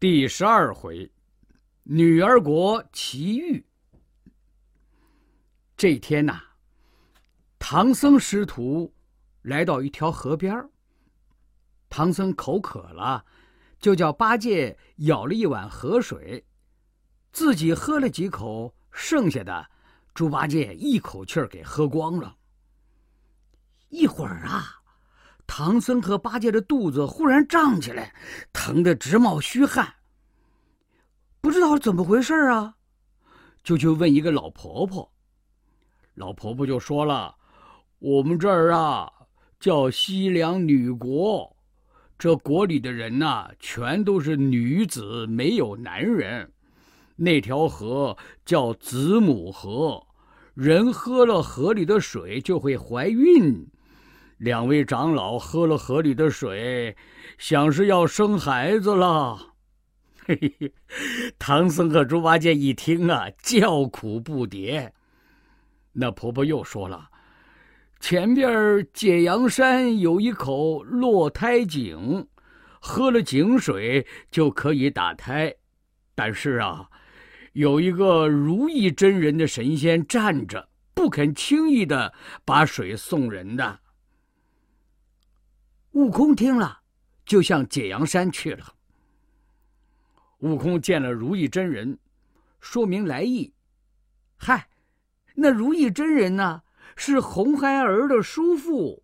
第十二回，女儿国奇遇。这天呐，唐僧师徒来到一条河边唐僧口渴了，就叫八戒舀了一碗河水，自己喝了几口，剩下的猪八戒一口气儿给喝光了。一会儿啊。唐僧和八戒的肚子忽然胀起来，疼得直冒虚汗。不知道怎么回事啊，就去问一个老婆婆。老婆婆就说了：“我们这儿啊叫西凉女国，这国里的人呐全都是女子，没有男人。那条河叫子母河，人喝了河里的水就会怀孕。”两位长老喝了河里的水，想是要生孩子了。嘿嘿，唐僧和猪八戒一听啊，叫苦不迭。那婆婆又说了：“前边解阳山有一口落胎井，喝了井水就可以打胎。但是啊，有一个如意真人的神仙站着，不肯轻易的把水送人的。”悟空听了，就向解阳山去了。悟空见了如意真人，说明来意。嗨，那如意真人呢，是红孩儿的叔父。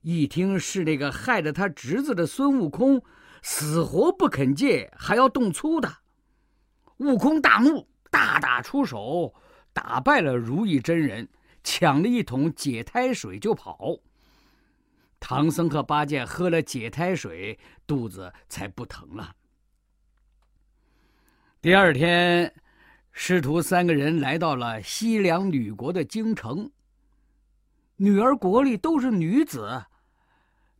一听是那个害了他侄子的孙悟空，死活不肯借，还要动粗的。悟空大怒，大打出手，打败了如意真人，抢了一桶解胎水就跑。唐僧和八戒喝了解胎水，肚子才不疼了。第二天，师徒三个人来到了西凉女国的京城。女儿国里都是女子，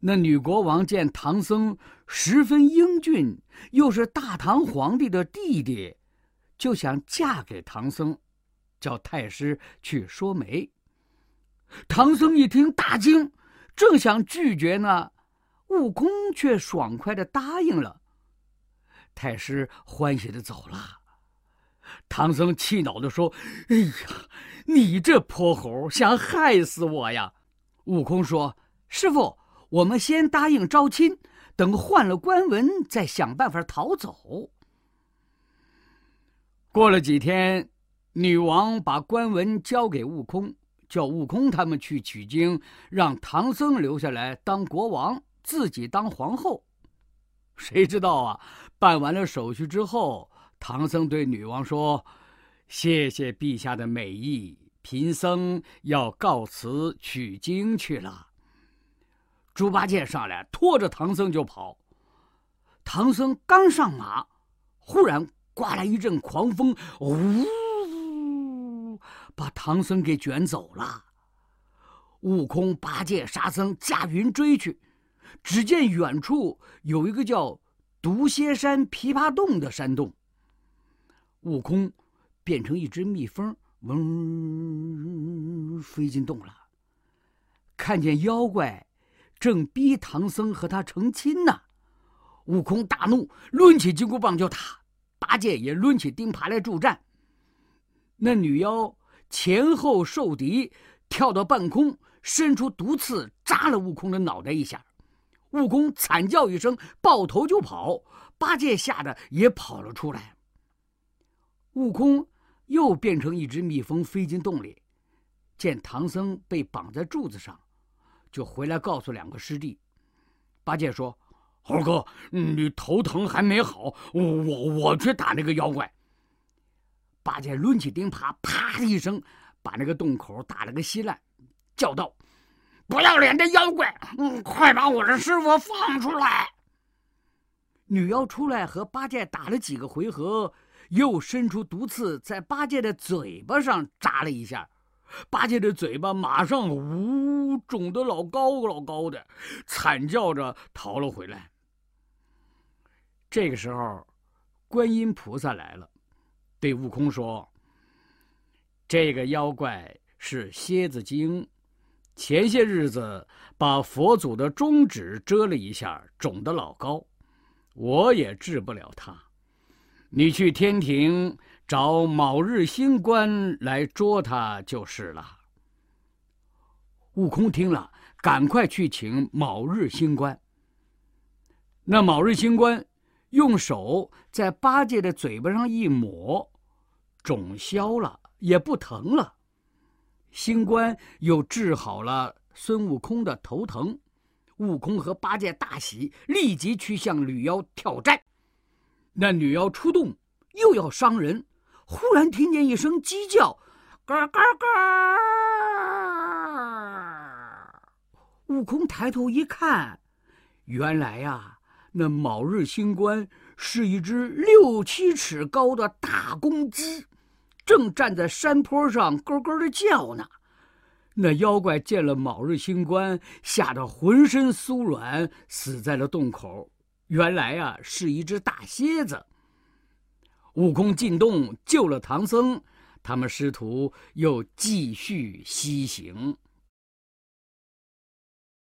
那女国王见唐僧十分英俊，又是大唐皇帝的弟弟，就想嫁给唐僧，叫太师去说媒。唐僧一听，大惊。正想拒绝呢，悟空却爽快的答应了。太师欢喜的走了。唐僧气恼的说：“哎呀，你这泼猴，想害死我呀！”悟空说：“师傅，我们先答应招亲，等换了官文，再想办法逃走。”过了几天，女王把官文交给悟空。叫悟空他们去取经，让唐僧留下来当国王，自己当皇后。谁知道啊？办完了手续之后，唐僧对女王说：“谢谢陛下的美意，贫僧要告辞取经去了。”猪八戒上来拖着唐僧就跑。唐僧刚上马，忽然刮来一阵狂风，呜！把唐僧给卷走了。悟空、八戒、沙僧驾云追去，只见远处有一个叫毒蝎山琵琶洞的山洞。悟空变成一只蜜蜂，嗡，飞进洞了。看见妖怪正逼唐僧和他成亲呢，悟空大怒，抡起金箍棒就打。八戒也抡起钉耙来助战。那女妖。前后受敌，跳到半空，伸出毒刺扎了悟空的脑袋一下，悟空惨叫一声，抱头就跑。八戒吓得也跑了出来。悟空又变成一只蜜蜂飞进洞里，见唐僧被绑在柱子上，就回来告诉两个师弟。八戒说：“猴哥，你头疼还没好，我我去打那个妖怪。”八戒抡起钉耙，啪的一声，把那个洞口打了个稀烂，叫道：“不要脸的妖怪，嗯，快把我的师傅放出来！”女妖出来和八戒打了几个回合，又伸出毒刺在八戒的嘴巴上扎了一下，八戒的嘴巴马上呜肿得老高老高的，惨叫着逃了回来。这个时候，观音菩萨来了。对悟空说：“这个妖怪是蝎子精，前些日子把佛祖的中指遮了一下，肿得老高，我也治不了他。你去天庭找卯日星官来捉他就是了。”悟空听了，赶快去请卯日星官。那卯日星官用手在八戒的嘴巴上一抹，肿消了，也不疼了。星官又治好了孙悟空的头疼。悟空和八戒大喜，立即去向女妖挑战。那女妖出动，又要伤人，忽然听见一声鸡叫：“咯咯咯！”悟空抬头一看，原来呀，那卯日星官是一只六七尺高的大公鸡，正站在山坡上咯咯的叫呢。那妖怪见了卯日星官，吓得浑身酥软，死在了洞口。原来啊，是一只大蝎子。悟空进洞救了唐僧，他们师徒又继续西行。